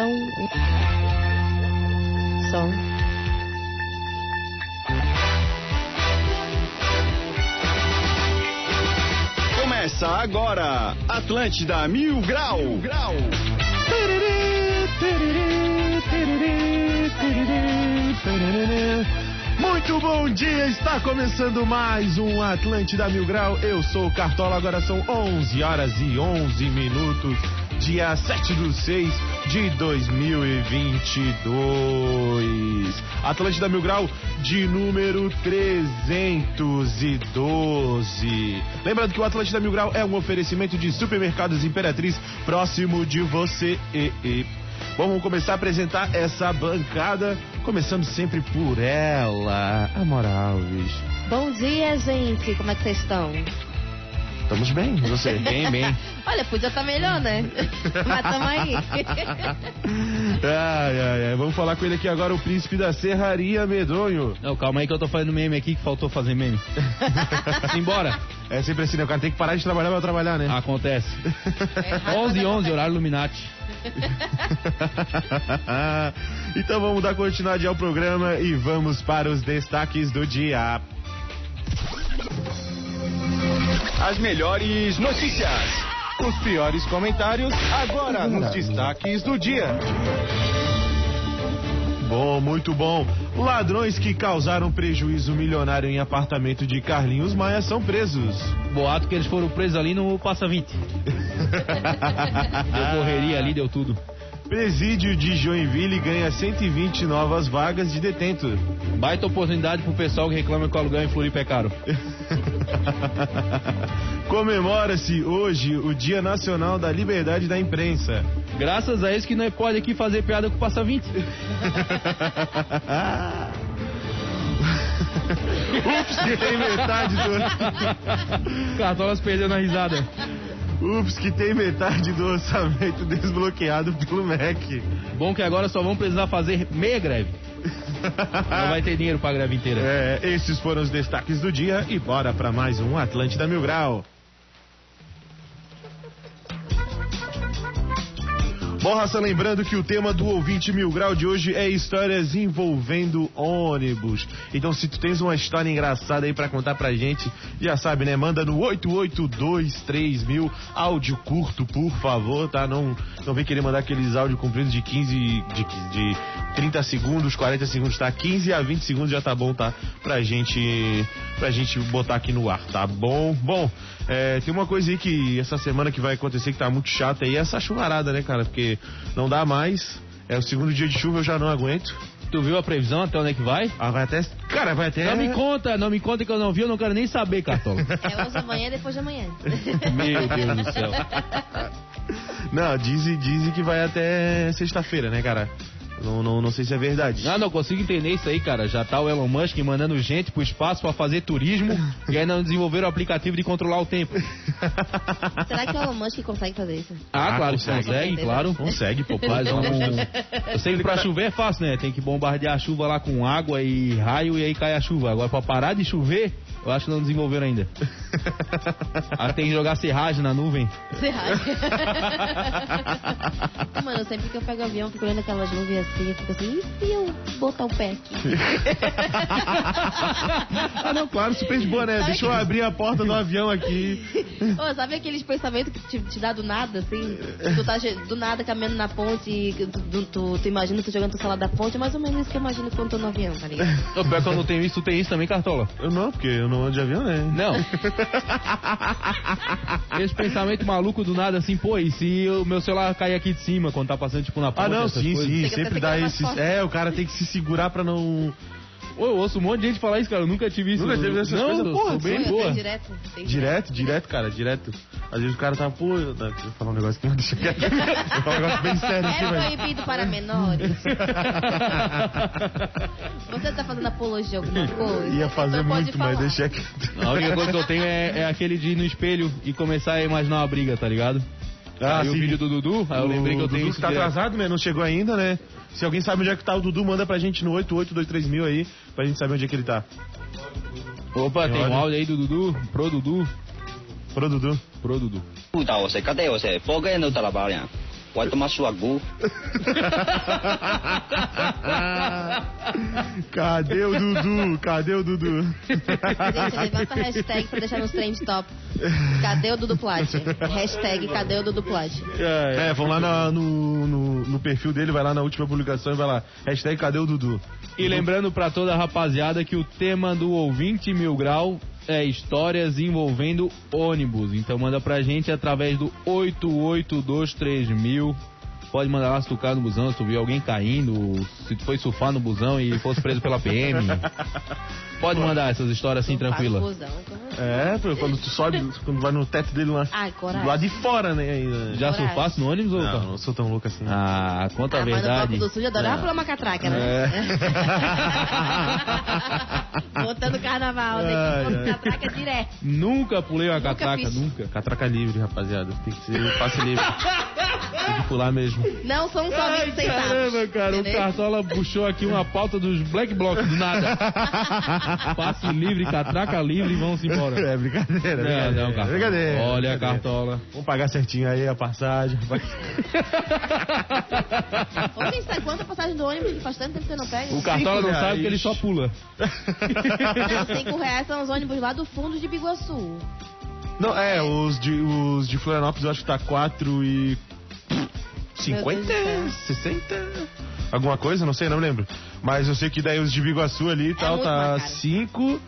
som. Som. Começa agora, Atlântida Mil Grau. Mil Grau. Muito bom dia, está começando mais um Atlântida Mil Grau. Eu sou o Cartola, agora são 11 horas e 11 minutos, dia 7 do 6 de 2022. Atlântida Mil Grau de número 312. Lembrando que o Atlântida Mil Grau é um oferecimento de supermercados Imperatriz próximo de você. E, e. Vamos começar a apresentar essa bancada, começando sempre por ela, Amora Alves. Bom dia, gente. Como é que vocês estão? Estamos bem, e você? Bem, bem. Olha, podia estar melhor, né? Mas tamo aí. ai, ai, ai. Vamos falar com ele aqui agora, o príncipe da serraria medonho. Não, calma aí que eu tô fazendo meme aqui que faltou fazer meme. Simbora. É sempre assim, né? O cara tem que parar de trabalhar pra trabalhar, né? Acontece. É 11 e 11, horário Illuminati. então vamos dar continuidade ao programa e vamos para os destaques do dia. As melhores notícias. Os piores comentários agora nos destaques do dia. Bom, muito bom. Ladrões que causaram prejuízo milionário em apartamento de Carlinhos Maia são presos. Boato que eles foram presos ali no Passa 20. Deu correria ali, deu tudo. Presídio de Joinville ganha 120 novas vagas de detento. Baita oportunidade pro pessoal que reclama que o aluguel em Floripa é caro. Comemora-se hoje o Dia Nacional da Liberdade da Imprensa. Graças a isso que nós pode aqui fazer piada com o Passa 20. Ups, tem metade do. Cartolas perdeu na risada. Ups, que tem metade do orçamento desbloqueado pelo MEC. Bom que agora só vão precisar fazer meia greve. Não vai ter dinheiro pra greve inteira. É, esses foram os destaques do dia e bora pra mais um Atlântida Mil Grau. Bom, Raça, lembrando que o tema do ouvinte Mil Grau de hoje é histórias envolvendo ônibus. Então, se tu tens uma história engraçada aí pra contar pra gente, já sabe, né? Manda no 8823 mil, áudio curto, por favor, tá? Não, não vem querer mandar aqueles áudios compridos de 15, de, de 30 segundos, 40 segundos, tá? 15 a 20 segundos já tá bom, tá? Pra gente, pra gente botar aqui no ar, tá bom? Bom, é, tem uma coisa aí que essa semana que vai acontecer que tá muito chata aí, é essa chuvarada, né, cara? Porque não dá mais. É o segundo dia de chuva, eu já não aguento. Tu viu a previsão até onde é que vai? Ah, vai até. Cara, vai até. Não me conta, não me conta que eu não vi, eu não quero nem saber, Cartola. É hoje amanhã depois de amanhã. Meu Deus do céu. Não, dizem, dizem que vai até sexta-feira, né, cara? Não, não, não sei se é verdade. Não, não consigo entender isso aí, cara. Já tá o Elon Musk mandando gente pro espaço pra fazer turismo e ainda não desenvolveram o aplicativo de controlar o tempo. Será que o Elon Musk consegue fazer isso? Ah, Ah, claro que consegue. consegue, claro. Consegue, pô. Faz um... Eu sei que pra chover é fácil, né? Tem que bombardear a chuva lá com água e raio e aí cai a chuva. Agora pra parar de chover, eu acho que não desenvolveram ainda. Ah, tem que jogar serragem na nuvem. Serragem. Mano, sempre que eu pego o avião, eu fico olhando aquelas nuvens assim, eu fico assim, e se eu botar o pé aqui? ah, não, claro, super de boa, né? Sabe Deixa eu abrir a porta do avião aqui. Ô, sabe aqueles pensamentos que te, te dá do nada, assim? Tu tá do nada caminhando na ponte e tu, tu, tu, tu imagina tu jogando teu celular da ponte, é mais ou menos isso que eu imagino quando tô no avião, tá ligado? O pior que eu não tenho isso, tu tem isso também, Cartola? Eu não, porque eu não ando de avião, né? Não. Esse pensamento maluco do nada assim, pô, e se o meu celular cair aqui de cima quando tá passando tipo na ponte? Ah, não, essas sim, coisas? sim, sempre dá esses. É, o cara tem que se segurar pra não. Ô, eu ouço um monte de gente falar isso, cara. Eu nunca tive isso. Nunca teve essas não, coisas? eu Porra, sou bem boa. direto. Direto, direto, cara, direto. Às vezes o cara tá, pô, eu vou falar um negócio que não deixa quieto. Vou falar um negócio bem sério aqui, É velho. proibido para menores. Você tá fazendo apologia a alguma coisa? Ia fazer Então pode muito, mas deixa quieto. A única coisa que eu tenho é, é aquele de ir no espelho e começar a imaginar uma briga, tá ligado? Ah, aí o sim. vídeo do Dudu, aí eu lembrei que eu O tenho Dudu isso tá direto. atrasado, né? Não chegou ainda, né? Se alguém sabe onde é que tá o Dudu, manda pra gente no 8823000 aí, pra gente saber onde é que ele tá. Opa, tem, tem um áudio aí do Dudu, pro Dudu. Pro Dudu. Pro Dudu. Puta, você, cadê você? Por que não tá trabalha? Pode tomar sua gu. Cadê o Dudu? Cadê o Dudu? Gente, levanta a hashtag pra deixar nos trend top. Cadê o Dudu Plat? Hashtag cadê o Dudu Plat? É, vão lá na- no, no, no perfil dele, vai lá na última publicação e vai lá. Hashtag cadê o Dudu? E lembrando pra toda a rapaziada que o tema do ouvinte mil grau é histórias envolvendo ônibus. Então manda pra gente através do 8823000. Pode mandar lá se tu cai no busão, se tu viu alguém caindo, se tu foi surfar no busão e fosse preso pela PM. Pode mandar essas histórias assim tranquila. É, quando tu sobe, quando vai no teto dele lá, Ai, coragem. lado de fora, né? Ainda. Já Coragem. surfasse no ônibus ou Não, não sou tão louco assim. Ah, conta a Ah, mas no verdade. Copo do Sul já adorava pular uma catraca, né? Botando carnaval, né? Catraca direto. Nunca pulei uma Nunca catraca, fiz. nunca. Catraca livre, rapaziada. Tem que ser passe livre. Tem que pular mesmo. Não são só Ai, 20 centavos. caramba, cara, o entendeu? Cartola puxou aqui uma pauta dos Black Blocs do nada. Passe livre, catraca livre e vamos embora. É brincadeira, Não, brincadeira. não, Cartola. brincadeira. Olha a brincadeira. Cartola. Vamos pagar certinho aí a passagem. Ô, quem sabe quanta passagem do ônibus que faz tanto tempo que você não pega? O Cartola não sabe que ele só pula. Não, 5 reais são os ônibus lá do fundo de Biguaçu. Não, é, os de, os de Florianópolis eu acho que tá 4 e... 50? Meu Deus 60? Alguma coisa, não sei, não lembro. Mas eu sei que daí os de Biguaçu ali e tal muito tá mais caro. 5.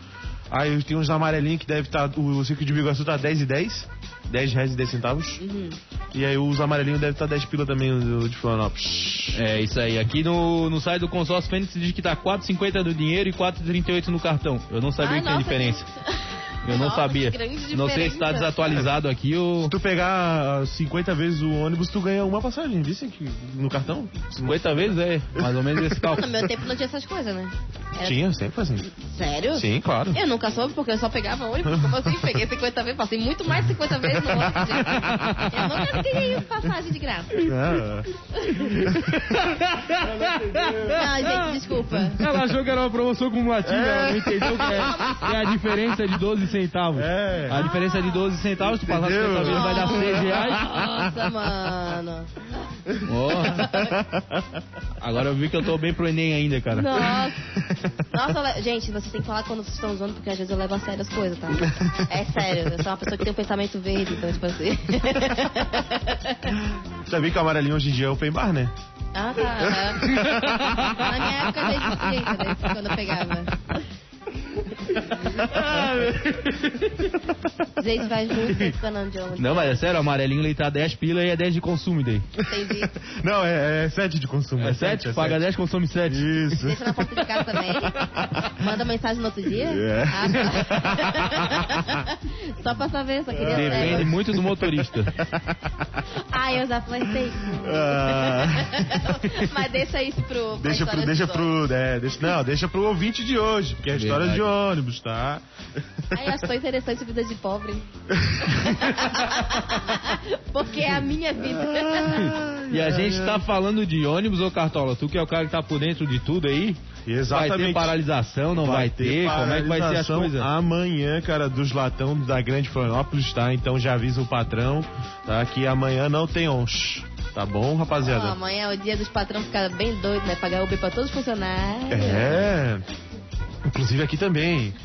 Aí tem uns amarelinhos que deve estar. Tá, o eu sei que o de Biguaçu tá 10 e 10. 10 reais e 10 centavos. Uhum. E aí os amarelinhos devem estar tá 10 pila também, o de Florianópolis. É isso aí. Aqui no, no site do consórcio Fênix diz que tá 4,50 no dinheiro e 4,38 no cartão. Eu não sabia Ai, que tinha nossa, diferença. que- Eu não Nossa, sabia. que Não sei se tá diferença. desatualizado aqui ou. Se tu pegar ah, 50 vezes o ônibus, tu ganha uma passagem, disse aqui no cartão? 50 vezes é, mais ou menos esse No cálculo. meu tempo não tinha essas coisas, né? Era- Tinha, sempre foi assim. Sério? Sim, claro. Eu nunca soube porque eu só pegava ônibus. Como assim? Peguei 50 vezes, passei muito mais de 50 vezes no ônibus. gente. Eu nunca ganhei passagem de graça. Ah, Ai, gente, desculpa. Ela achou que era uma promoção cumulativa, ela não entendeu que é, é a diferença de 12 centavos. É. A diferença de 12 centavos, tu passar Entendeu? 50 vezes vai dar 6 reais. Nossa, mano. Ó. Agora eu vi que eu tô bem pro Enem ainda, cara. Nossa. Nossa, eu le- gente, vocês têm que falar quando vocês estão usando, porque às vezes eu levo a sério as coisas, tá? É sério, eu sou uma pessoa que tem um pensamento verde, então, tipo assim. Sabia que o amarelinho hoje em dia é open bar, né? Ah, tá. Na minha época já existia, entendeu? Quando eu pegava. Gente, que eu não de. Não, mas é sério, o amarelinho ele tá 10 pila e é 10 de consumo daí. Entendi. Não, é, é 7 de consumo. É 7? é Paga sete. 10, consome 7. Isso. Deixa na porta de casa também. Manda mensagem no outro dia. É. Ah, tá. Só pra saber, só queria Depende saber. muito do motorista. Ah, eu já flertei. Ah. Mas deixa isso pro. Deixa pro, história deixa pro, é, deixa, não, deixa pro ouvinte de hoje, porque é história Verdade. de ônibus, tá? Ai, acho tão interessante vida de pobre. Porque é a minha vida. E a gente tá falando de ônibus, ô Cartola, tu que é o cara que tá por dentro de tudo aí, vai ter Exatamente. paralisação, não vai, ter, como é que vai ser as coisas? Amanhã, cara, dos latão da Grande Florianópolis, tá? Então já avisa o patrão, tá? Que amanhã não tem onch. Tá bom, rapaziada? amanhã é o dia dos patrões ficar bem doido, né? Pagar Uber pra todos os funcionários. É. Inclusive aqui também.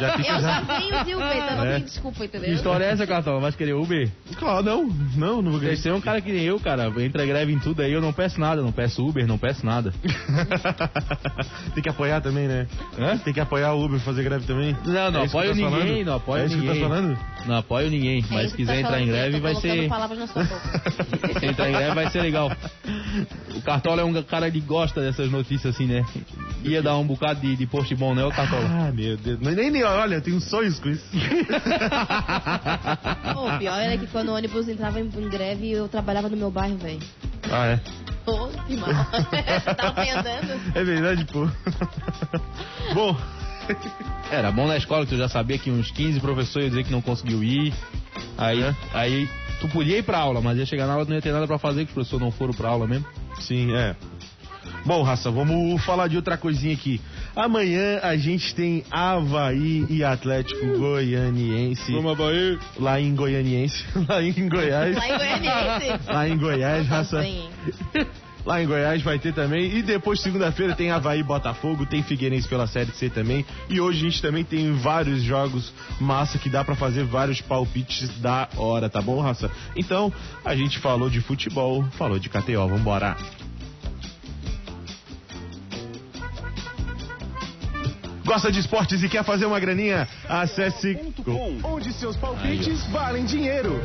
Já fica Eu já já. venho de Uber, então não É. tem desculpa, Que entendeu? história é essa, Cartola? Vai querer Uber? Claro, não. Não, não vou Deve ser um cara que nem eu, cara. Entra greve em tudo aí, eu não peço nada, não peço Uber, não peço nada. Tem que apoiar também, né? Hã? Tem que apoiar o Uber fazer greve também. Não, não É isso que apoio tá ninguém, falando? não apoio é isso ninguém. que tá falando? Não apoio ninguém, É mas isso se que quiser tá entrar em greve eu tô vai ser. palavras na sua boca. Se entrar em greve vai ser legal. O Cartola é um cara que gosta dessas notícias assim, né? Ia dar um bocado de, de post bom, né, o Cartola? Ah, meu Deus. Nem, nem, olha, eu tenho sonhos com isso. O pior era que quando o ônibus entrava em, em greve, eu trabalhava no meu bairro, velho. Ah, é. Pô, que mal. Tava bem andando. É verdade, pô. Bom, Era bom na escola que tu já sabia que uns 15 professores iam dizer que não conseguiu ir. Aí, É. aí tu podia ir pra aula, mas ia chegar na aula e não ia ter nada pra fazer, que os professores não foram pra aula mesmo. sim, é. Bom, raça, vamos falar de outra coisinha aqui. Amanhã a gente tem Havaí e Atlético Goianiense. Vamos, Havaí. Lá em Goianiense. Lá em Goiás. Lá em Goianiense. Lá em Goiás, raça. Lá em Goiás vai ter também. E depois, segunda-feira, tem Havaí e Botafogo, tem Figueirense pela Série C também. E hoje a gente também tem vários jogos massa que dá pra fazer vários palpites da hora, tá bom, raça? Então, a gente falou de futebol, falou de KTO, vambora. Gosta de esportes e quer fazer uma graninha? Acesse Com. onde seus palpites valem dinheiro.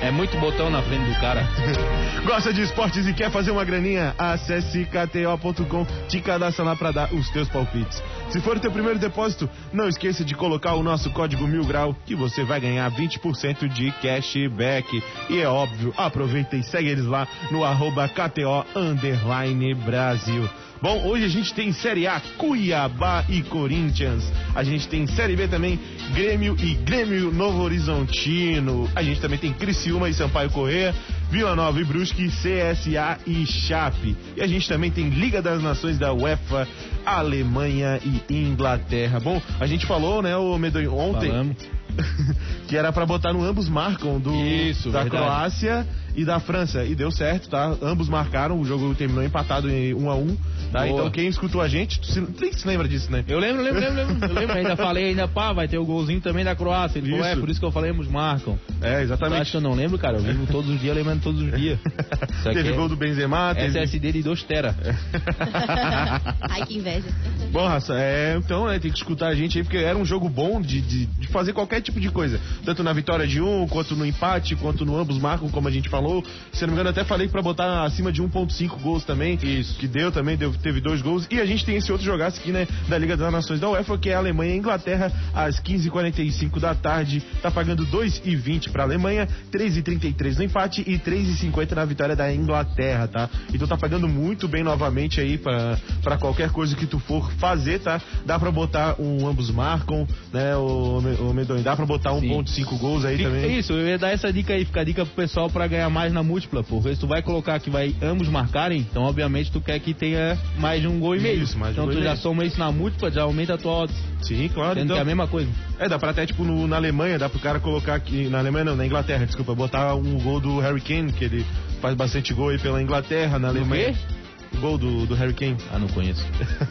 É muito botão na frente do cara. Gosta de esportes e quer fazer uma graninha? Acesse kto.com, te cadastra lá pra dar os teus palpites. Se for o teu primeiro depósito, não esqueça de colocar o nosso código mil grau que você vai ganhar 20% de cashback. E é óbvio, aproveita e segue eles lá no arroba KTO Underline Brasil. Bom, hoje a gente tem Série A, Cuiabá e Corinthians. A gente tem Série B também, Grêmio e Grêmio Novo Horizontino. A gente também tem Criciúma e Sampaio Correia, Vila Nova e Brusque, CSA e Chape. E a gente também tem Liga das Nações da UEFA, Alemanha e Inglaterra. Bom, a gente falou, né, o Medonho, ontem, Falamos. que era pra botar no ambos marcam do Isso, da verdade. Croácia e da França e deu certo, tá? Ambos marcaram, o jogo terminou empatado em 1 a 1, tá? Boa. Então quem escutou a gente, tu se, tu se lembra disso, né? Eu lembro, lembro, lembro, lembro. Eu lembro, ainda falei, ainda pá, vai ter o golzinho também da Croácia. Ele falou, Isso. é, por isso que eu falei, eles marcam. É, exatamente. que eu não lembro, cara? Eu vivo todos os dias, lembrando todos os dias. Teve é gol do Benzema, teve... SSD de 2 tera. Ai, que inveja. Bom, raça, é, então, né, tem que escutar a gente aí, porque era um jogo bom de, de, de fazer qualquer tipo de coisa. Tanto na vitória de um, quanto no empate, quanto no ambos marcam, como a gente falou. Se eu não me engano, até falei pra botar acima de 1.5 gols também. Isso. Que deu também, deu, teve dois gols. E a gente tem esse outro jogaço aqui, né, da Liga das Nações da UEFA, que é a Alemanha e Inglaterra, às 15h45 da tarde. Tá pagando 2,20 pra Alemanha, 3,33 no empate e 3,50 na vitória da Inglaterra, tá? Então tá pagando muito bem novamente aí pra, pra qualquer coisa que tu for fazer, tá? Dá pra botar um ambos marcam, né, o, o Medonho? Dá pra botar Sim. 1.5 gols aí Fica- também. Isso, eu ia dar essa dica aí, fica a dica pro pessoal pra ganhar mais na múltipla, porque se tu vai colocar que vai ambos marcarem, então obviamente tu quer que tenha mais de um gol e meio. Isso, mais um então gol tu já meio. soma isso na múltipla, já aumenta a tua odds. Sim, claro. Sendo Então, que é a mesma coisa. É, dá pra até, tipo, no- na Alemanha, dá pro cara colocar aqui. Na Alemanha não, na Inglaterra, desculpa, botar um gol do Harry Kane, que ele faz bastante gol aí pela Inglaterra, na Alemanha. quê? Gol do, do Harry Kane. Ah, não conheço.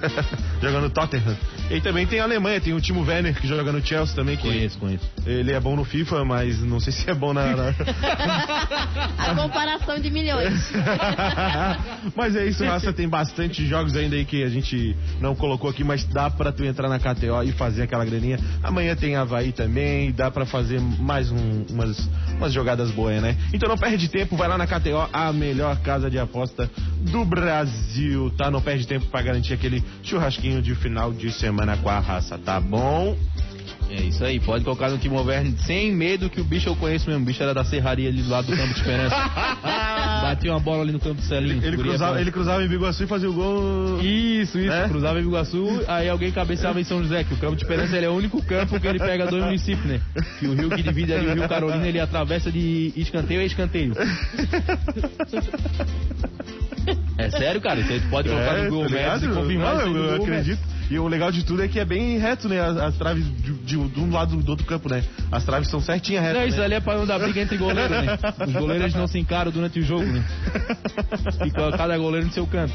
Jogando no Tottenham. E também tem a Alemanha, tem o Timo Werner, que joga no Chelsea também, que Conheço, conheço. ele é bom no FIFA, mas não sei se é bom na. na- A comparação de milhões. mas é isso, Raça, tem bastante jogos ainda aí que a gente não colocou aqui, mas dá pra tu entrar na KTO e fazer aquela graninha. Amanhã tem Havaí também, dá pra fazer mais um- umas, umas jogadas boas, né? Então não perde tempo, vai lá na KTO, a melhor casa de aposta do Brasil, tá? Não perde tempo pra garantir aquele churrasquinho de final de semana com a raça, tá bom? É isso aí, pode colocar no Timo Werner sem medo que o bicho eu conheço mesmo. O bicho era da serraria ali do lado do campo de esperança. Batia uma bola ali no campo do Celinho. Ele Guria cruzava, ele cruzava em Biguaçu e fazia o gol. Isso, isso. É? Cruzava em Biguaçu, aí alguém cabeceava em São José, que o campo de esperança ele é o único campo que ele pega dois municípios, né? Que o rio que divide ali, o rio Carolina, ele atravessa de escanteio a escanteio. É sério, cara? Aí tu pode colocar no Google tá Maps e confirmar Não, eu, eu acredito. E o legal de tudo é que é bem reto, né? As, as traves de, de- de um lado do outro campo, né? As traves são certinhas retas. Não, isso né? ali é pra não dar briga entre goleiros, né? Os goleiros não se encaram durante o jogo, né? Fica cada goleiro no seu canto.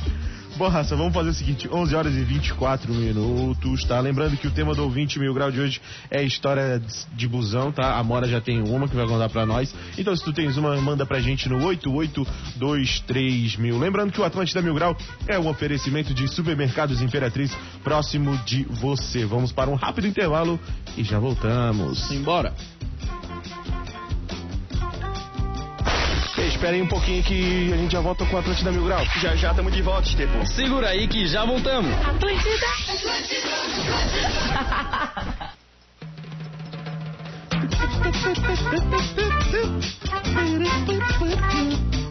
Bom, raça, vamos fazer o seguinte: 11 horas e 24 minutos, tá? Lembrando que o tema do ouvinte mil grau de hoje é história de busão, tá? A Mora já tem uma que vai contar pra nós. Então, se tu tens uma, manda pra gente no 8823 mil. Lembrando que o Atlântida Mil Grau é um oferecimento de supermercados Imperatriz próximo de você. Vamos para um rápido intervalo e já voltamos. Simbora. Espera aí um pouquinho que a gente já volta com o Atlântida Mil Grau. Já já estamos de volta, Estepo. Segura aí que já voltamos.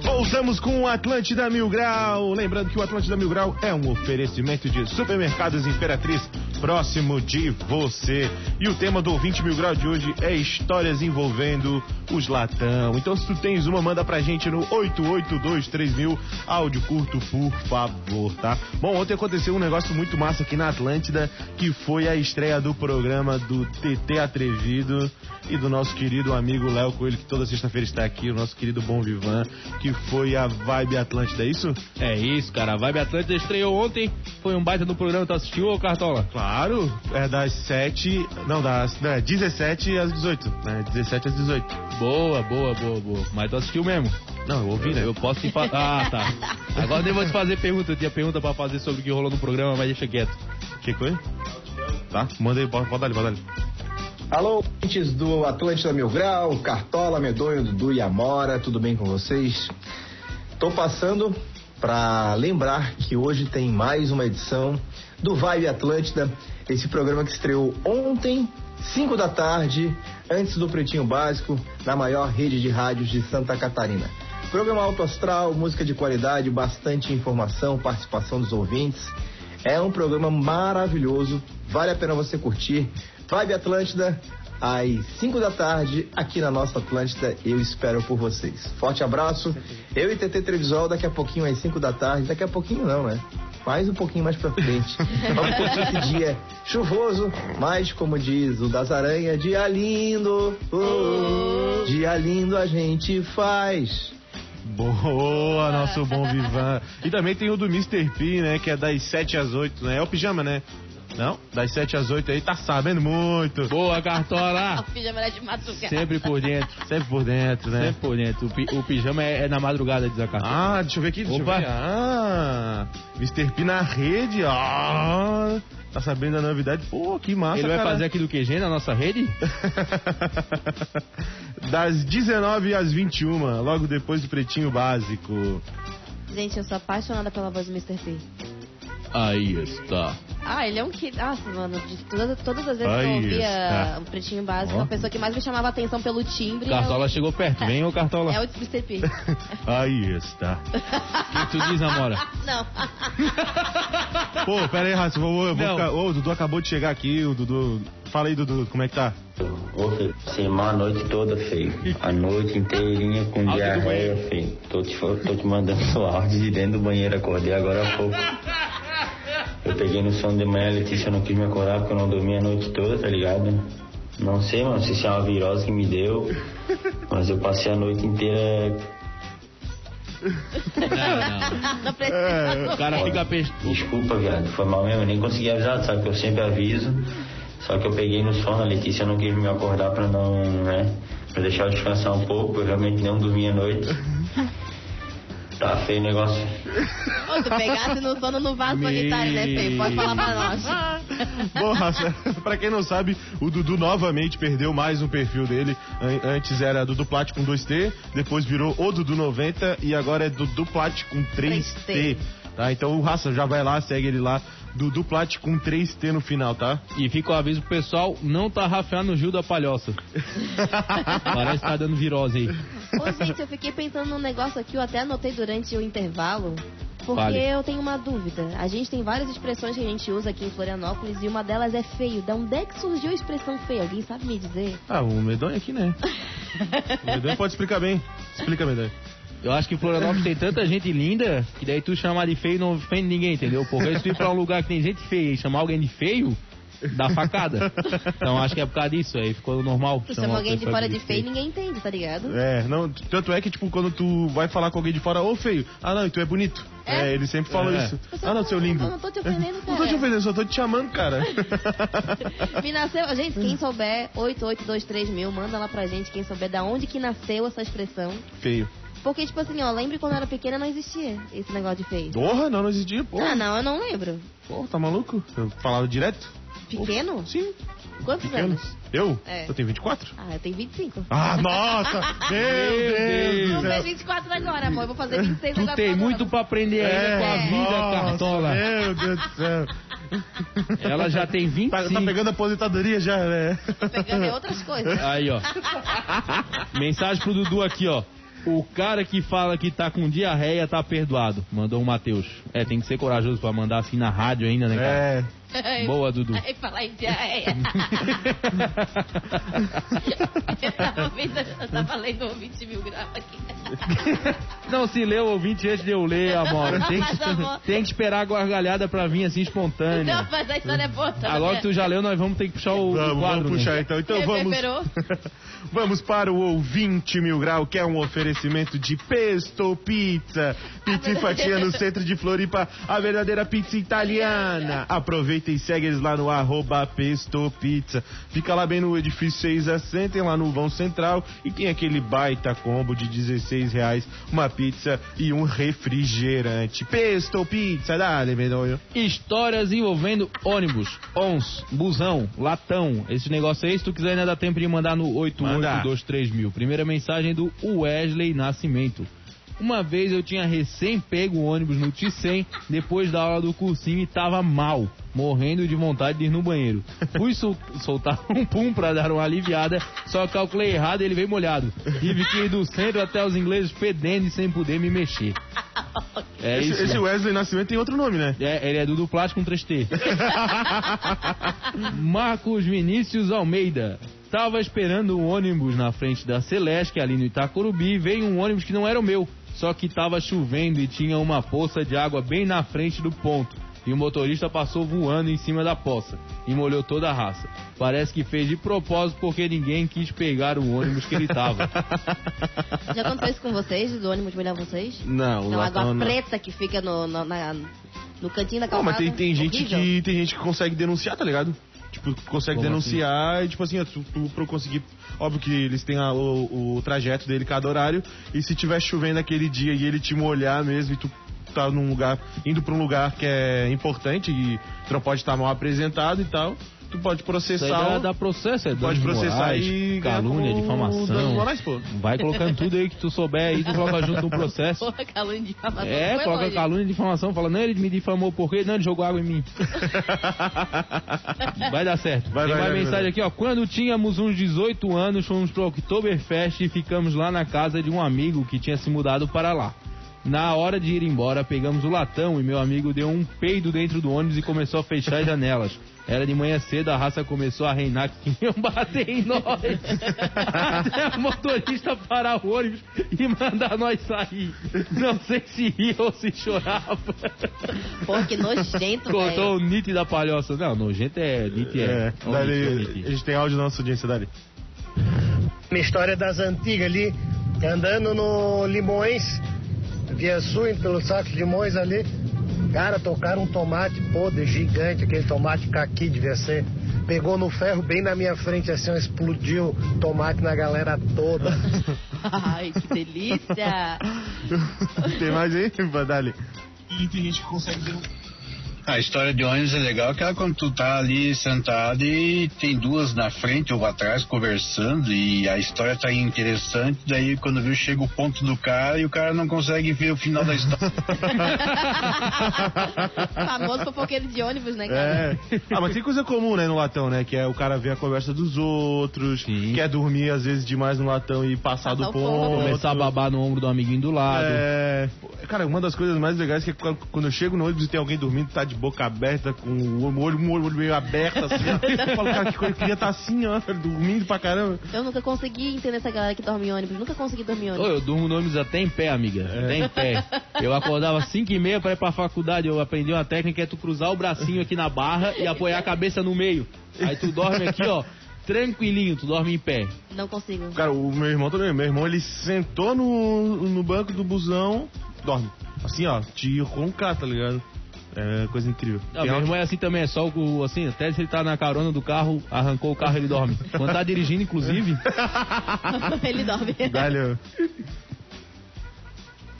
Voltamos com o Atlântida Mil Grau. Lembrando que o Atlântida Mil Grau é um oferecimento de supermercados Imperatriz próximo de você. E o tema do 20 mil grau de hoje é histórias envolvendo os latão. Então, se tu tens uma, manda pra gente no 8823 áudio curto, por favor, tá? Bom, ontem aconteceu um negócio muito massa aqui na Atlântida, que foi a estreia do programa do TT Atrevido e do nosso querido amigo Léo Coelho, que toda sexta-feira está aqui, o nosso querido Bom Vivan, que foi a Vibe Atlântida, é isso? É isso, cara. A Vibe Atlântida estreou ontem. Foi um baita no programa. Tu assistiu, ô Cartola? Claro, é das 7, não, das é, 17 às 18, né? 17 às 18. Boa, boa, boa, boa. Mas tu assistiu mesmo? Não, eu ouvi, né? Eu posso te falar. Ah, tá. Agora nem vou te fazer pergunta. Eu tinha pergunta pra fazer sobre o que rolou no programa, mas deixa quieto. Que coisa? Tá, manda aí, pode, pode dar, pode dar. Alô, ouvintes do Atlântida Mil Grau, Cartola, Medonho, Dudu e Amora, tudo bem com vocês? Tô passando para lembrar que hoje tem mais uma edição do Vibe Atlântida, esse programa que estreou ontem, 5 da tarde, antes do Pretinho Básico, na maior rede de rádios de Santa Catarina. Programa alto astral, música de qualidade, bastante informação, participação dos ouvintes. É um programa maravilhoso, vale a pena você curtir. Vibe Atlântida, às 5 da tarde, aqui na nossa Atlântida. Eu espero por vocês. Forte abraço. Eu e TT Trevisol, daqui a pouquinho, às 5 da tarde. Daqui a pouquinho, não, né? Mais um pouquinho mais pra frente. Vamos curtir esse dia chuvoso, mas como diz o das aranhas, dia lindo, oh, dia lindo a gente faz. Boa, nosso bom Vivan. E também tem o do Mr. P, né? Que é das 7 às 8, né? É o pijama, né? Não? Das 7 às 8 aí, tá sabendo muito. Boa, Cartola! O pijama era de madrugada. Sempre por dentro. Sempre por dentro, né? Sempre por dentro. O, pi- o pijama é, é na madrugada, diz a Cartola. Ah, deixa eu ver aqui, deixa Opa. eu ver. Ah, Mr. P na rede, ah, tá sabendo da novidade? Pô, que massa, Ele vai cara. fazer aqui do QG na nossa rede? das 19 às 21, logo depois do Pretinho Básico. Gente, eu sou apaixonada pela voz do Mr. P. Aí está. Ah, ele é um que. Nossa, mano, de todas, todas as vezes que eu Aí ouvia está. o Pretinho Básico, Ó. a pessoa que mais me chamava a atenção pelo timbre Cartola chegou perto. Vem, ô Cartola. é o, é o Mr. P. Aí está. O que tu diz, Amora? Não. Pô, pera aí, Raça, vou, eu vou ficar- Ô, o Dudu acabou de chegar aqui, o Dudu. Fala aí, Dudu, como é que tá? Ô, filho, semana a noite toda, feio. A noite inteirinha com diarreia, feio. Tô te, tô te mandando o áudio de dentro do banheiro, acordei agora há pouco. Eu peguei no sono de manhã, a Letícia não quis me acordar porque eu não dormi a noite toda, tá ligado? Não sei, mano, se isso é uma virose que me deu, mas eu passei a noite inteira. Não, não. Não precisa. O cara fica peixe. Desculpa, viado, foi mal mesmo, eu nem consegui avisar, sabe que eu sempre aviso. Só que eu peguei no sono, a Letícia não quis me acordar pra não, né? Pra deixar eu descansar um pouco, eu realmente não dormi a noite. Tá feio o negócio. Ô, tu pegasse no sono no vaso sanitário, né, Fê? Pode falar pra nós. Bom, Raça, pra quem não sabe, o Dudu novamente perdeu mais um perfil dele. An- Antes era Dudu Plat com 2T, depois virou o Dudu 90 e agora é Dudu Plat com 3T. 3T. Tá? Então o Raça já vai lá, segue ele lá. Dudu Plat com 3T no final, tá? E fica o aviso pro pessoal, não tá rafeando no Gil da Palhoça. Parece que tá dando virose aí. Ô, gente, eu fiquei pensando num negócio aqui, eu até anotei durante o intervalo. Porque Fale. eu tenho uma dúvida. A gente tem várias expressões que a gente usa aqui em Florianópolis e uma delas é feio. Da onde é que surgiu a expressão feio? Alguém sabe me dizer? Ah, o Medonho aqui, né? O Medonho pode explicar bem. Explica, Medonho. Eu acho que Florianópolis tem tanta gente linda que daí tu chamar de feio não ofende ninguém, entendeu? Porque se tu ir pra um lugar que tem gente feia e chamar alguém de feio, dá facada. Então acho que é por causa disso aí, ficou normal. Tu chamar chama alguém de fora de feio, ninguém entende, tá ligado? É, não, tanto é que, tipo, quando tu vai falar com alguém de fora, ô feio, ah não, e tu é bonito. É? É, ele sempre fala É. isso. Você Ah não, seu lindo. Eu não tô te ofendendo, Não cara. tô te ofendendo, só tô te chamando, cara. Me nasceu, gente, quem souber, 8823 mil, manda lá pra gente, quem souber da onde que nasceu essa expressão. Feio. Porque, tipo assim, ó, lembre quando eu era pequena não existia esse negócio de feio. Porra, não, não existia, porra. Ah, não, eu não lembro. Porra, tá maluco? Eu falava direto? Pequeno? Sim, Quantos pequeno. anos? Eu? É. Eu tenho 24. Ah, eu tenho 25. Ah, nossa! Meu Deus fez céu! 24 agora, amor. Eu vou fazer 26 Tu agora. tem no muito pra aprender ainda com a É. vida, nossa, Cartola. Meu Deus do céu. Ela já tem 25. Tá, tá pegando aposentadoria já, né? Tô pegando em outras coisas. Aí, ó. Mensagem pro Dudu aqui, ó. O cara que fala que tá com diarreia tá perdoado. Mandou o Matheus. É, tem que ser corajoso pra mandar assim na rádio ainda, né, cara? É. Boa, Dudu. Aí falar em diarreia. eu, tava vendo, eu tava lendo 20 mil graus aqui. Não, se leu o ouvinte antes de eu ler, Amora. Tem Mas, amor- que, tem que esperar a gargalhada pra vir assim espontânea. Não, mas a história é boa também. Agora que tu já leu, nós vamos ter que puxar o, o Vamos, quadro. vamos né? puxar então. Então vamos. Vamos para o ouvinte mil grau, que é um oferecimento de Pesto Pizza. Pizza e fatia no centro de Floripa, a verdadeira pizza italiana. Aproveita e segue eles lá no arroba Pesto Pizza. Fica lá bem no edifício 6 a Center, lá no vão central. E tem aquele baita combo de 16 reais, uma pizza e um refrigerante. Pesto Pizza, dale, medonho. Histórias envolvendo ônibus, ons, busão, latão. Esse negócio aí, se tu quiser ainda dá tempo de mandar no 8823 mil. Primeira mensagem do Wesley Nascimento. Uma vez eu tinha recém pego o ônibus no T100 depois da aula do cursinho e tava mal, morrendo de vontade de ir no banheiro. Fui sol- soltar um pum pra dar uma aliviada, só calculei errado e ele veio molhado. Tive que ir do centro até os ingleses fedendo e sem poder me mexer. É esse, isso. esse Wesley Nascimento tem outro nome, né? É, ele é do Duplástico com 3T. Marcos Vinícius Almeida. Tava esperando um ônibus na frente da Celeste, ali no Itacorubi, veio um ônibus que não era o meu. Só que tava chovendo e tinha uma poça de água bem na frente do ponto. E o motorista passou voando em cima da poça e molhou toda a raça. Parece que fez de propósito porque ninguém quis pegar o ônibus que ele tava. Já aconteceu isso com vocês, do ônibus molhar vocês? Não, o Aquela água não. preta que fica no, no, na- no cantinho da Não, calçada. mas tem, tem gente que tem gente que consegue denunciar, tá ligado? Tipo, consegue Como denunciar e tipo assim, ó, tu, tu pra conseguir. Óbvio que eles têm a- o, o trajeto dele cada horário. E se tiver chovendo aquele dia e ele te molhar mesmo e tu tá num lugar, indo pra um lugar que é importante e tu não pode estar mal apresentado e tal, tu pode Isso processar. dá, o- dá processo, é pode processar e calúnia, difamação. Vai colocando tudo aí que tu souber aí, tu coloca junto no processo. Porra, calúnia de difamação. É, coloca longe. calúnia difamação. Fala, não, ele me difamou por quê? Não, ele jogou água em mim. Vai dar certo. Vai, Tem vai, mais vai, mensagem vai. aqui, ó. Quando tínhamos uns 18 anos, fomos pro Oktoberfest e ficamos lá na casa de um amigo que tinha se mudado para lá. Na hora de ir embora, pegamos o latão e meu amigo deu um peido dentro do ônibus e começou a fechar as janelas. Era de manhã cedo, a raça começou a reinar que iam bater em nós. Até o motorista parar o ônibus e mandar nós sair. Não sei se ria ou se chorava. Porra, que nojento, Cortou velho. o Nite da palhoça. Não, nojento é é. É, dali, ó, a gente tem áudio da nossa audiência, Dali. Uma história das antigas ali, andando no Limões, via sul, indo pelo saco de limões ali. Cara, tocaram um tomate podre, gigante, aquele tomate caqui devia ser. Pegou no ferro bem na minha frente, assim, ó, explodiu tomate na galera toda. Ai, que delícia. tem mais aí, Dali? E tem gente que consegue ver A história de ônibus é legal que é quando tu tá ali sentado e tem duas na frente ou atrás conversando e a história tá interessante, daí quando viu chega o ponto do cara e o cara não consegue ver o final da história. Famoso fofoqueiro de ônibus, né, cara? É. Ah, mas tem coisa comum, né, no latão, né? Que é o cara ver a conversa dos outros, Sim. quer dormir às vezes demais no latão e passar do Passar o ponto. Começar a babar no ombro do amiguinho do lado. É. Cara, uma das coisas mais legais é que quando- quando eu chego no ônibus e tem alguém dormindo, tá de boca aberta, com o olho, um olho meio aberto, assim. eu falo, cara, que coisa, queria estar assim, ó, dormindo pra caramba. Eu nunca consegui entender essa galera que dorme em ônibus. Nunca consegui dormir em Ô, ônibus. eu durmo no ônibus até em pé, amiga. Até em pé. Eu acordava 5 e meia pra ir pra faculdade. Eu aprendi uma técnica, é tu cruzar o bracinho aqui na barra e apoiar a cabeça no meio. Aí tu dorme aqui, ó, tranquilinho, tu dorme em pé. Não consigo. Cara, o meu irmão também. Meu irmão, ele sentou no, no banco do busão, dorme. Assim, ó, tiro com um K, tá ligado? É coisa incrível. Não, áudio? irmão é assim também, é só o, assim, até se ele tá na carona do carro, arrancou o carro, ele dorme. Quando tá dirigindo, inclusive, Ele dorme. Dali,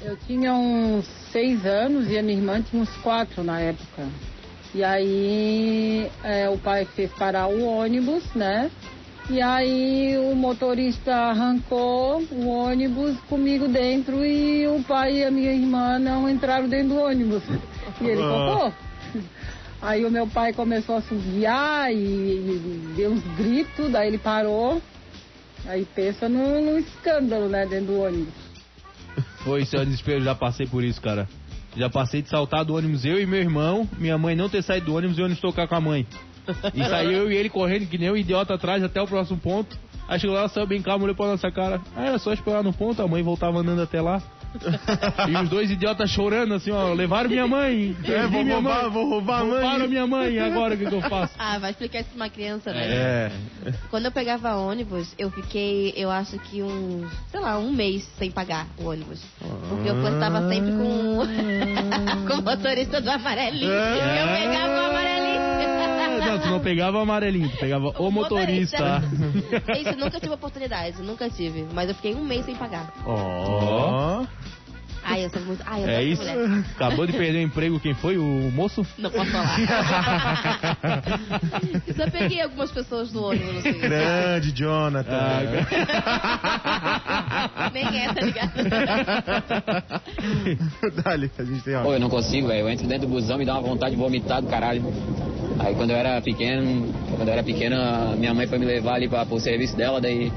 Eu tinha uns seis anos e a minha irmã tinha uns quatro na época. E aí é, o pai fez parar o ônibus, né? E aí o motorista arrancou o ônibus comigo dentro e o pai e a minha irmã não entraram dentro do ônibus. E ele Ah. tocou. Aí o meu pai começou a assoviar e, e deu uns gritos, daí ele parou. Aí pensa num, num escândalo, né, dentro do ônibus. foi o desespero, já passei por isso, cara. Já passei de saltar do ônibus eu e meu irmão, minha mãe não ter saído do ônibus e o ônibus tocar com a mãe. E saiu eu e ele correndo que nem um idiota atrás até o próximo ponto. Aí chegou lá, saiu bem calmo, olhou pra nossa cara. Ah, era só esperar no ponto, a mãe voltava andando até lá. E os dois idiotas chorando assim, ó, levaram minha mãe. É, vou minha roubar, mãe. vou roubar a mãe. Roubaram minha mãe, agora o que, que eu faço? Ah, vai explicar isso pra uma criança, né? É. Quando eu pegava ônibus, eu fiquei, eu acho que um, sei lá, um mês sem pagar o ônibus. Porque eu estava sempre com, com o motorista do amarelinho. É. Eu pegava o amarelinho. Não, tu não pegava o amarelinho, tu pegava o motorista. Gente, nunca tive oportunidade, nunca tive. Mas eu fiquei um mês sem pagar. Ó. Ai, eu sou muito. Ai, eu É isso? mulher. Acabou de perder o emprego, quem foi? O moço? Não posso falar. Só peguei algumas pessoas no ônibus, assim. Grande Jonathan. Nem é, tá ligado? Dali, a gente tem Pô, eu não consigo, velho. Eu entro dentro do busão, me dá uma vontade de vomitar do caralho. Aí quando eu era pequeno, quando eu era pequeno, minha mãe foi me levar ali pra, pro serviço dela, daí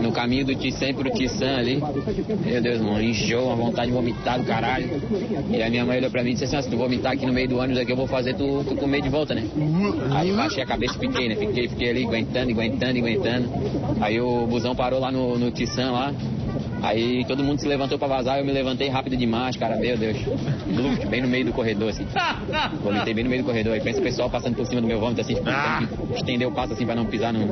no caminho do Tissan pro Tissan ali. Meu Deus, mano, encheu uma vontade de vomitar do caralho. E aí minha mãe olhou pra mim e disse assim, "Ah, se tu vomitar aqui no meio do ônibus aqui, eu vou fazer tu, tu comer de volta, né? Aí eu baixei a cabeça e fiquei, né? Fiquei, fiquei ali aguentando, aguentando, aguentando. Aí o busão parou lá no, no Tissan lá. Aí todo mundo se levantou pra vazar, eu me levantei rápido demais, cara, meu Deus. Luft, bem no meio do corredor, assim. Vomitei bem no meio do corredor. Aí pensa o pessoal passando por cima do meu vômito, assim, tipo, que estender o passo assim pra não pisar no,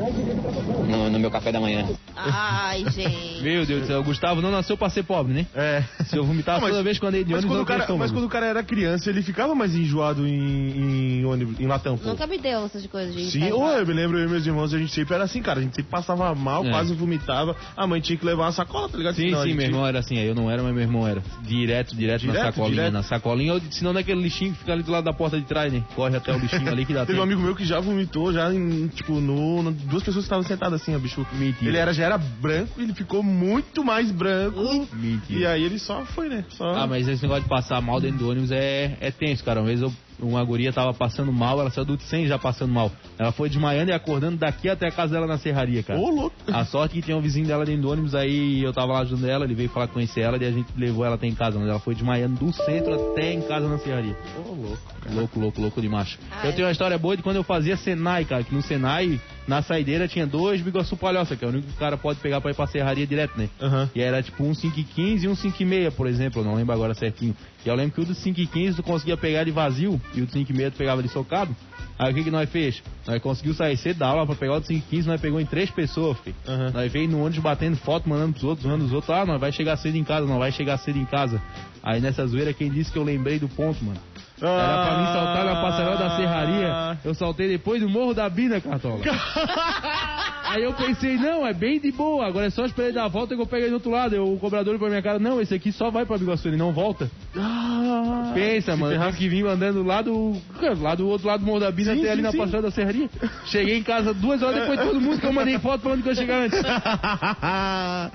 no, no meu café da manhã. Ai, gente. Meu Deus do céu, o Gustavo não nasceu pra ser pobre, né? É. Se eu vomitar mas- toda vez eu andei de Mas ônibus, quando, eu o cara, mas quando o cara era criança, ele ficava mais enjoado em, em ônibus, em latão, pô. Nunca me deu essas coisas de. Sim, ou eu me lembro, eu e meus irmãos, a gente sempre era assim, cara. A gente sempre passava mal, É. quase vomitava. A mãe tinha que levar uma sacola, tá ligado? Sim, Senão a sim, gente- meu irmão era assim, aí eu não era, mas meu irmão era. Direto, direto, na Direto, sacolinha. direto. Na sacolinha, ou senão naquele lixinho que fica ali do lado da porta de trás, né? Corre até o lixinho ali que dá Teve um tempo. amigo meu que já vomitou, já em, tipo, no, no- duas pessoas que estavam sentadas assim, ó, bicho. Mentira. Ele era, já era branco, ele ficou muito mais branco. Mentira. E aí ele só foi, né? Só... Ah, mas esse negócio de passar mal dentro do ônibus é, é tenso, cara. Uma vez eu- uma guria tava passando mal, ela saiu do 100 já passando mal. Ela foi desmaiando e acordando daqui até a casa dela na serraria, cara. Ô, louco. A sorte que tinha um vizinho dela dentro do ônibus, aí eu tava lá ajudando ela, ele veio falar conhecer ela, e a gente levou ela até em casa, mas ela foi desmaiando do centro até em casa na serraria. Ô, louco. Louco, louco, louco de macho. Ah, eu tenho uma história boa de quando eu fazia Senai, cara, que no Senai, na saideira, tinha dois biguaçu palhoça, que é o único que o cara pode pegar pra ir pra serraria direto, né? Aham. E era tipo um 5,15 e um 5,6, por exemplo, eu não lembro agora certinho. E eu lembro que o do 5,15 tu conseguia pegar de vazio e o do 5,6 tu pegava de socado. Aí o que, que nós fez? Nós conseguiu sair cedo da aula pra pegar o do 5,15, nós pegou em três pessoas, filho. Aham. Nós veio no ônibus batendo foto, mandando pros outros, mandando os outros, ah, nós vai chegar cedo em casa, não vai chegar cedo em casa. Aí nessa zoeira, quem disse que eu lembrei do ponto, mano? Era pra mim saltar na passarela da serraria. Eu saltei depois do Morro da Bina, Cartola. Aí eu pensei, não, é bem de boa. Agora é só esperar ele dar a volta que eu pego ele do outro lado. Eu, o cobrador olhou pra minha cara, não, esse aqui só vai pra Biguaçu, ele não volta. Ah, Pensa, mano, tive que vir andando lá do, lá do outro lado do Morro da Bina Sim, até ali sim, na sim. passarela da serraria. Cheguei em casa duas horas depois de todo mundo que eu mandei foto onde que eu ia chegar antes. a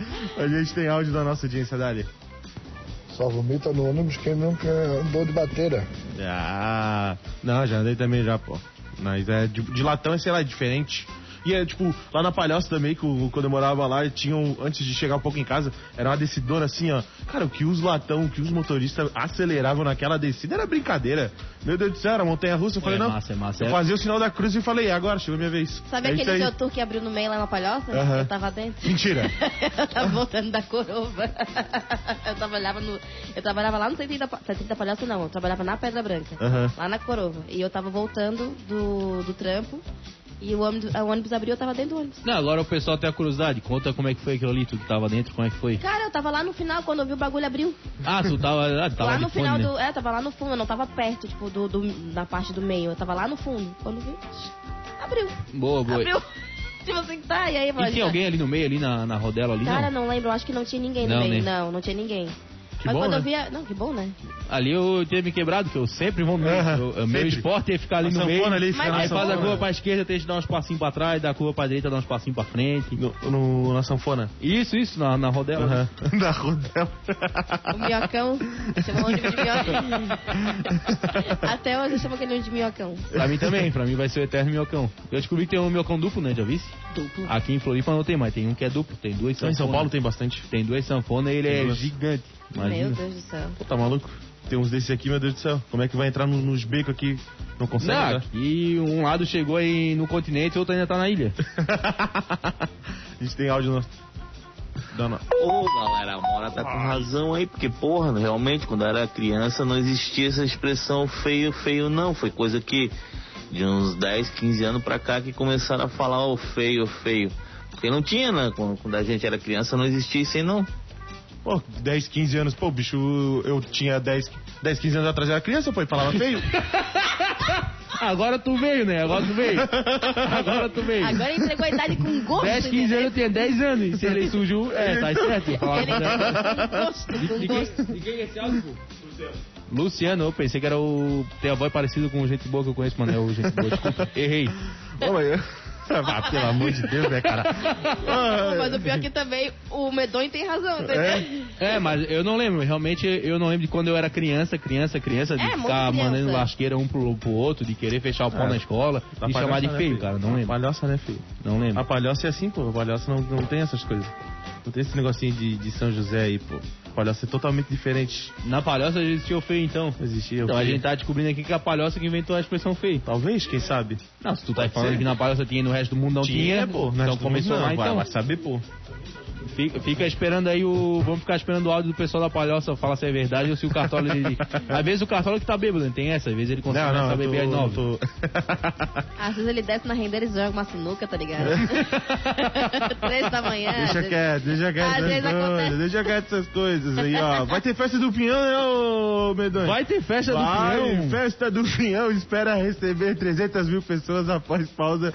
gente tem áudio da nossa audiência, Dali. Só vomita no ônibus quem nunca andou de bateira. Ah, não, já andei também já, pô. Mas é de, de latão é, sei lá, é diferente. E é tipo, lá na Palhoça também, que quando eu morava lá, tinham, antes de chegar um pouco em casa, era uma descidona assim, ó. Cara, o que os latão, o que os motoristas aceleravam naquela descida era brincadeira. Meu Deus do céu, era montanha russa. Eu falei, É não. massa, é massa, eu é. fazia o sinal da cruz e falei, agora chegou a minha vez. Sabe É aquele tour que abriu no meio lá na palhoça? Aham. Eu tava dentro. Mentira. eu tava voltando da coroa. eu trabalhava no. Eu trabalhava lá no centro da, centro da palhoça, não. Eu trabalhava na Pedra Branca. Aham. Lá na coroa. E eu tava voltando do, do trampo. E o ônibus, o ônibus abriu, eu tava dentro do ônibus. Não, agora o pessoal tem a curiosidade. Conta como é que foi aquilo ali, tu que tava dentro, como é que foi. Cara, eu tava lá no final, quando eu vi o bagulho abriu. Ah, tu tava, ah, tu tava lá no fone, final né? do. É, tava lá no fundo, eu não tava perto, tipo, do, do- da parte do meio. Eu tava lá no fundo. Quando vi. Abriu. Boa, boa. Abriu. tipo assim, tá, e aí, E tinha alguém ali no meio, ali na, na rodela ali, Cara, não? não lembro, eu acho que não tinha ninguém no Não, meio. né? Não, não tinha ninguém. Que Mas bom, quando né? eu via. Não, que bom, né? Ali eu tinha me quebrado, que eu sempre vou meio. Aham, Eu- o meu esporte é ficar ali A no sanfona meio. ali, Mas Aí faz a curva pra esquerda, tem que dar uns passinhos pra trás, dá a curva pra direita, dá uns passinhos pra frente. No, no- na sanfona. Isso, isso, na, na rodela. Aham. Na rodela. O minhocão. Chamam de minhocão. Até hoje eu chamo aquele de minhocão. Pra mim também, pra mim vai ser o eterno minhocão. Eu descobri que tem um minhocão duplo, né, já visse? Duplo. Aqui em Floripa não tem mais, tem um que é duplo, tem duas Então, em sanfonas. São Paulo tem bastante. Tem duas sanfonas e ele Tem é duas. gigante. Imagina. Meu Deus do céu. Pô, tá maluco? tem uns desses aqui, meu Deus do céu. Como é que vai entrar no- nos becos aqui? Não consegue Não, entrar? aqui um lado chegou aí no continente e outro ainda tá na ilha. A gente tem áudio no... Dona... Ô, galera, a Mora tá com razão aí, porque, porra, realmente, quando eu era criança não existia essa expressão feio, feio, não. Foi coisa que de uns 10, 15 anos pra cá que começaram a falar o feio, feio. Porque não tinha, né? Quando, quando a gente era criança não existia isso aí, não. Pô, 10, 15 anos. Pô, bicho, eu tinha 10, 10 15 anos atrás eu era criança, pô, e falava feio. Agora tu veio, né? Agora tu veio. Agora tu veio. Agora entregou a idade com gosto. 10, 15 anos eu tinha 10 anos. E se ele sujo, é, tá certo. Ele com com gosto, De, com quem, gosto. de quem é esse áudio? Luciano, eu pensei que era o. Tem a voz parecida com o gente boa que eu conheço, mano. É o gente boa, desculpa. Errei. Ô, mas... Ah, pelo amor de Deus, né, cara? Mas o pior é que também o medonho tem razão, entendeu? É, mas eu não lembro. Realmente, eu não lembro de quando eu era criança, criança, criança, de É, ficar criança. mandando lasqueira um pro, pro outro, de querer fechar o pau É. na escola, A de chamar de né, feio, cara. Não lembro. Palhoça, né, filho? Não lembro. A palhoça é assim, pô. A palhoça não, não tem essas coisas. Não tem esse negocinho de, de São José aí, pô. A palhoça é totalmente diferente. Na palhoça existia o feio, então. Existia o Então a feio. gente tá descobrindo aqui que é a palhoça que inventou a expressão feio. Talvez, quem sabe? Não, se tu tá Pode falando ser. que na palhoça tinha e no resto do mundo não tinha, pô. então começou lá, então. vai saber, pô. Fica, fica esperando aí o. Vamos ficar esperando o áudio do pessoal da palhoça falar se é verdade ou se o cartola ele. Às vezes o cartola que tá bêbado, tem essa, às vezes ele consegue Não, não, começar a eu beber às tô- nove. tô- Às vezes ele desce na rendeira e joga uma sinuca, tá ligado? Três da manhã. Deixa vezes- quieto, deixa quieto Às essas vezes acontece. coisas, deixa quieto essas coisas aí, ó. Vai ter festa do pinhão, né, ô Medonho? Vai ter festa do Vai, Pinhão. festa do pinhão espera receber 300 mil pessoas após pausa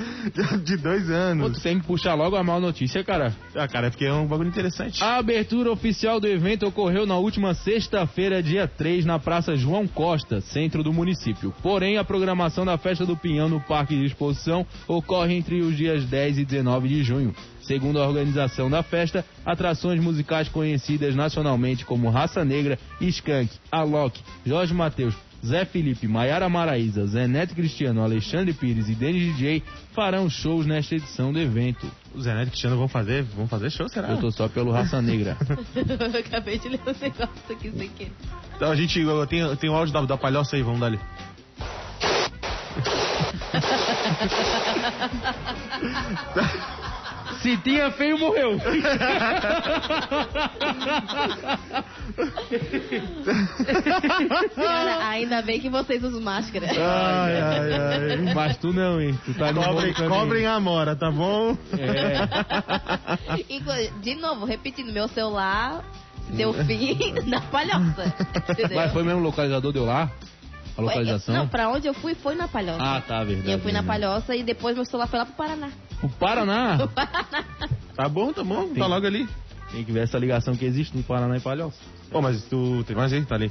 de- dois Pô, anos. tu tem que puxar logo a mal notícia, cara. Ah, cara, é porque é um bagulho interessante. A abertura oficial do evento ocorreu na última sexta-feira, dia 3, na Praça João Costa, centro do município. Porém, a programação da Festa do Pinhão no Parque de Exposição ocorre entre os dias 10 e 19 de junho. Segundo a organização da festa, atrações musicais conhecidas nacionalmente como Raça Negra, Skank, Alok, Jorge Mateus, Zé Felipe, Maiara Maraíza, Zé Neto Cristiano, Alexandre Pires e Denis DJ farão shows nesta edição do evento. O Zé Neto e Cristiano vão fazer, vão fazer show, será? Eu tô só pelo Raça Negra. Eu acabei de ler um negócio aqui sem querer. Então a gente eu tenho, tem o áudio da, da palhoça aí, vamos dar ali. Se tinha feio, morreu. Cara, ainda bem que vocês usam máscara. Ai, ai, ai. Mas tu não, hein? Tu tá no Cobrem, a mora, tá bom? É. Inclu- De novo, repetindo, meu celular deu fim na palhoça. Entendeu? Mas foi mesmo o localizador deu lá? A Foi- localização? Não, pra onde eu fui foi na palhoça. Ah, tá, verdade. eu fui na palhoça e depois meu celular foi lá pro Paraná. O Paraná. Tá bom, tá bom, tá logo ali. Tem que ver essa ligação que existe no Paraná e Palhoça. Pô, mas tu tem mais aí? Tá ali.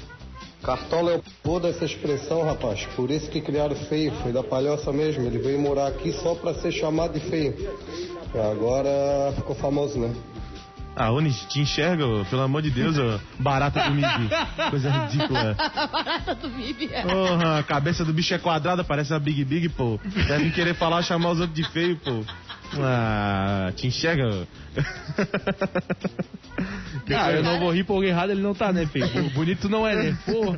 Cartola é o pô dessa expressão, rapaz. Por isso que criaram feio. Foi da palhoça mesmo. Ele veio morar aqui só pra ser chamado de feio. E agora ficou famoso, né? Ah, Oni, te enxerga, ô, pelo amor de Deus, ô, barata do MIB. Coisa ridícula. Barata do MIB. Porra, a cabeça do bicho é quadrada, parece a Big Big, pô. Devem querer falar, chamar os outros de feio, pô. Ah, te enxerga? ô. Ah, eu não vou rir porque errado ele não tá, né, feio? Bonito não é, né? Pô,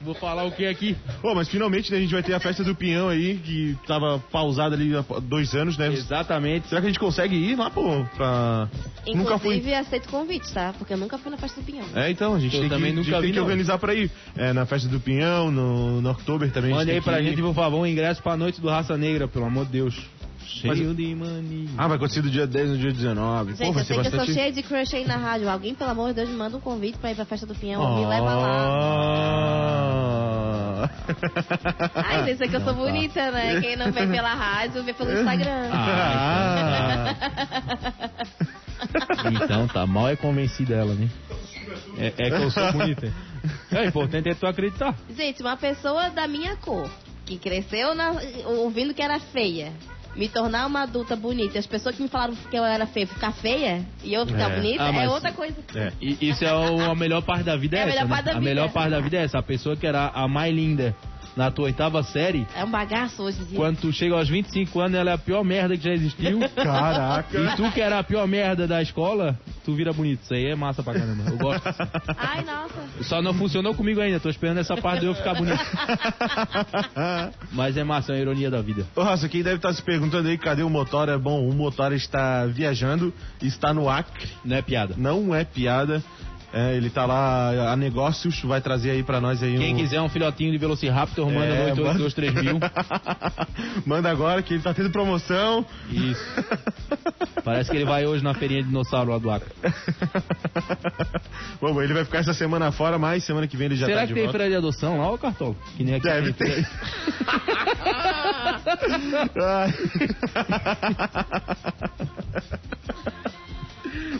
vou falar o que aqui? Pô, mas finalmente né, a gente vai ter a festa do Pinhão aí, que tava pausada ali há dois anos, né? Exatamente. Será que a gente consegue ir lá, pô? Pra... Nunca fui. Inclusive, aceito convite, tá? Porque eu nunca fui na festa do Pinhão. É, então, a gente Eu tem também que, a gente nunca tem que organizar pra ir. É, na festa do Pinhão, no, no Oktober também. Mande aí pra ir. gente, por favor, um ingresso pra noite do Raça Negra, pelo amor de Deus. Cheio Mas- de mania. Ah, vai acontecer do dia 10 no dia 19. Gente, Pô, vai eu ser sei que eu sou bastante... cheia de crush aí na rádio. Alguém, pelo amor de Deus, me manda um convite pra ir pra festa do Pinhão. Me leva lá. Ah. Ai, pensa que eu sou tá. bonita, né? Quem não vê pela rádio, vê pelo Instagram. Ah. Então tá, mal é convencida ela, né? É, é que eu sou bonita. É, o importante é tu acreditar. Gente, uma pessoa da minha cor, que cresceu na- ouvindo que era feia, me tornar uma adulta bonita, e as pessoas que me falaram que eu era feia ficar feia e eu ficar É. bonita, Ah, é outra coisa. É. E isso é o- a melhor parte da vida é, É a essa, melhor né? parte da A vida. melhor parte da vida é essa. A pessoa que era a mais linda na tua oitava série, É um bagaço hoje em dia. quando tu chega aos 25 anos, ela é a pior merda que já existiu. Caraca. E tu que era a pior merda da escola, tu vira bonito. Isso aí é massa pra caramba. Eu gosto. Ai, nossa. Só não funcionou comigo ainda, tô esperando essa parte de eu ficar bonito. Mas é massa, é uma ironia da vida. Ô, Raça, quem deve estar se perguntando aí cadê o motor? É bom, o motor está viajando, está no Acre. Não é piada. Não é piada. É, ele tá lá a negócios, vai trazer aí pra nós aí Quem um... quiser um filhotinho de Velociraptor, manda É, no 8823 mil. Manda agora que ele tá tendo promoção. Isso. Parece que ele vai hoje na feirinha de dinossauro lá do Acre. Bom, ele vai ficar essa semana fora, mas semana que vem ele já Será tá que de tem volta. feira de adoção lá, ô Cartola? Que nem aqui Deve tem. ter.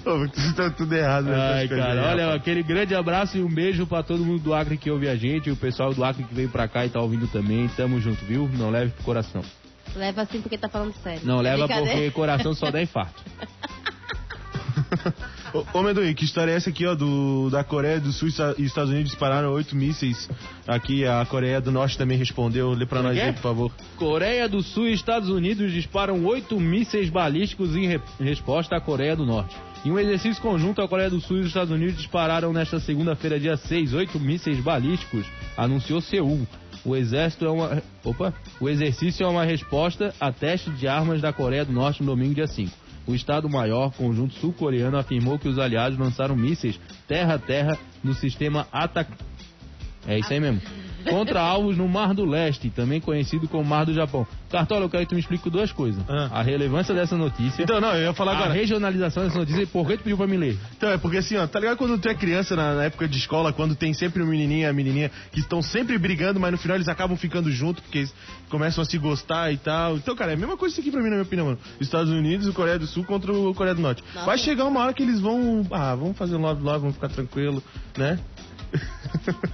Ai. Ô, Isso tá tudo errado. né, Ai, cara, olha, rapaz. aquele grande abraço e um beijo pra todo mundo do Acre que ouve a gente, e o pessoal do Acre que veio pra cá e tá ouvindo também. Tamo junto, viu? Não leve pro coração. Leva assim porque tá falando sério. Não leva porque coração só dá infarto. Ô, ô Meduí, que história é essa aqui, ó, do, da Coreia do Sul e Estados Unidos dispararam oito mísseis. Aqui a Coreia do Norte também respondeu. Lê pra Como nós é que aí, é? por favor. Coreia do Sul e Estados Unidos disparam oito mísseis balísticos em re- resposta à Coreia do Norte. Em um exercício conjunto, a Coreia do Sul e os Estados Unidos dispararam nesta segunda-feira, dia 6, oito mísseis balísticos, anunciou Seul. O exército é uma. Opa! O exercício é uma resposta a teste de armas da Coreia do Norte no domingo, dia 5. O Estado-Maior Conjunto Sul-Coreano afirmou que os aliados lançaram mísseis terra a terra no sistema ATAC. É isso aí mesmo. Contra alvos no Mar do Leste, também conhecido como Mar do Japão. Cartola, eu quero que tu me explique duas coisas. A relevância dessa notícia. Ah. Então, não, eu ia falar a agora. regionalização dessa notícia e por que tu pediu pra me ler? Então, é porque assim, ó, tá ligado quando tu é criança na, na época de escola, quando tem sempre o menininho e a menininha que estão sempre brigando, mas no final eles acabam ficando juntos porque eles começam a se gostar e tal. Então, cara, é a mesma coisa isso aqui pra mim, na minha opinião, mano. Estados Unidos e Coreia do Sul contra o Coreia do Norte. Nossa. Vai chegar uma hora que eles vão, ah, vamos fazer love love, vamos ficar tranquilo, né?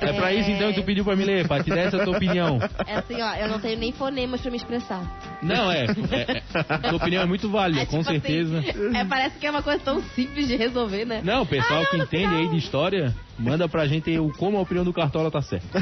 É, pra isso então que tu pediu pra me ler, pra te dar essa tua opinião. É assim, ó, eu não tenho nem fonemas pra me expressar. Não, é. é, é tua opinião é muito válida, É com tipo assim, certeza. é, parece que é uma coisa tão simples de resolver, né? Não, o pessoal Ah, que entende final. aí de história, manda pra gente aí o como a opinião do Cartola tá certa.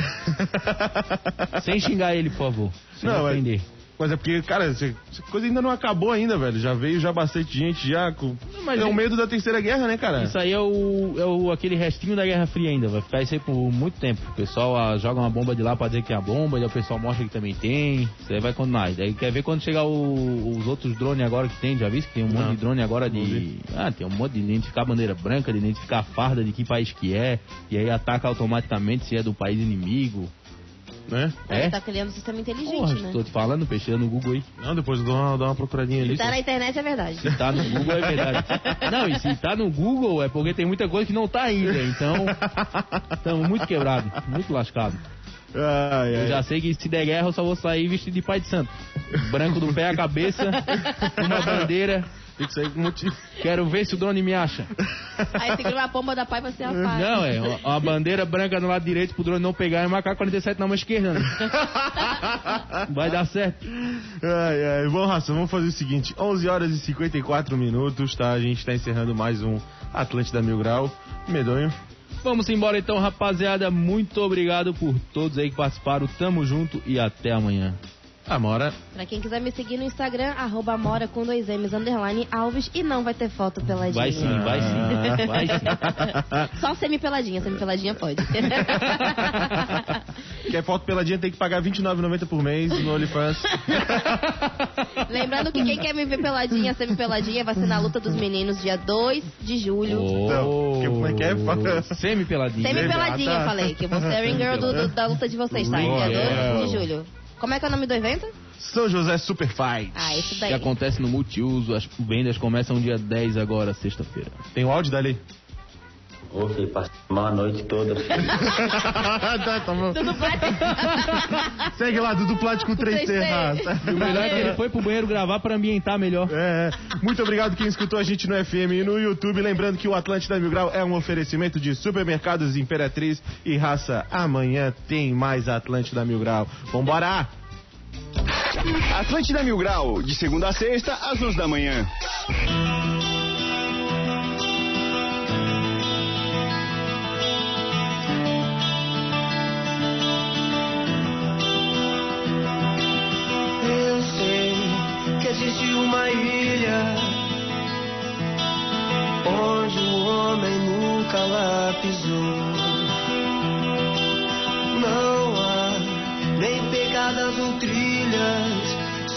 Sem xingar ele, por favor. Sem Não, ofender. Mas é porque, cara, essa coisa ainda não acabou ainda, velho. Já veio já bastante gente já com... mas é o ele- medo da terceira guerra, né, cara? Isso aí é o, é o aquele restinho da Guerra Fria ainda, vai ficar isso aí por muito tempo. O pessoal ah, joga uma bomba de lá pra dizer que é a bomba, e o pessoal mostra que também tem. Isso aí vai continuar. E Daí quer ver quando chegar o- os outros drones agora que tem, já visto que tem um monte Não. de drone agora de. Ah, tem um monte de identificar a bandeira branca, de identificar a farda de que país que é, e aí ataca automaticamente se é do país inimigo. Né? Ele É? tá criando um sistema inteligente, Porra, né? tô te falando, peixeira no Google aí. Não, depois eu dou uma, dou uma procuradinha ali. Se tá na internet é verdade. Se tá no Google é verdade. Não, e se tá no Google é porque tem muita coisa que não tá ainda. Então, estamos muito quebrados, muito lascados. Ai, Eu ai. já sei que se der guerra eu só vou sair vestido de pai de santo. Branco do pé à cabeça, uma bandeira. Tem que sair com motivo. Quero ver se o drone me acha. Aí segura uma pomba da pai pra ser a pai. Não, é uma- uma bandeira branca no lado direito pro drone não pegar e uma K-47 na mão esquerda. Né? Vai dar certo. Ai, ai. Bom, Raça, vamos fazer o seguinte: 11 horas e 54 minutos, tá? A gente tá encerrando mais um Atlântida Mil Grau. Medonho. Vamos embora então, rapaziada. Muito obrigado por todos aí que participaram. Tamo junto e até amanhã. Amora. Pra quem quiser me seguir no Instagram, arroba mora com dois M's, underline Alves, e não vai ter foto peladinha. Vai sim, vai sim. Vai sim. Só semi-peladinha, semi-peladinha pode. Quer foto peladinha tem que pagar R$29,90 por mês no OnlyFans. Lembrando que quem quer me ver peladinha, semi-peladinha, vai ser na luta dos meninos, dia 2 de julho. Então, que- como é que é? Semi-peladinha. Semi-peladinha, Ah, tá. falei, que eu vou ser a ring girl do- do- da luta de vocês, tá? Dia Legal. 2 de julho. Como é que é o nome do evento? São José Super Fight. Ah, isso Que daí. acontece no multiuso. As vendas começam dia 10 agora, sexta-feira. Tem o áudio dali? Ô, filho, passei mal a noite toda. tá, tá bom. Tudo plástico. Segue lá, Dudu Plástico 3C. 3C. Raça. E o melhor é que ele foi pro banheiro gravar pra ambientar melhor. É, é. muito obrigado quem escutou a gente no FM e no YouTube. Lembrando que o Atlântida Mil Grau é um oferecimento de supermercados Imperatriz e Raça. Amanhã tem mais Atlântida Mil Grau. Vambora! Atlântida Mil Grau, de segunda a sexta, às 11 da manhã.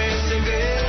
place to be.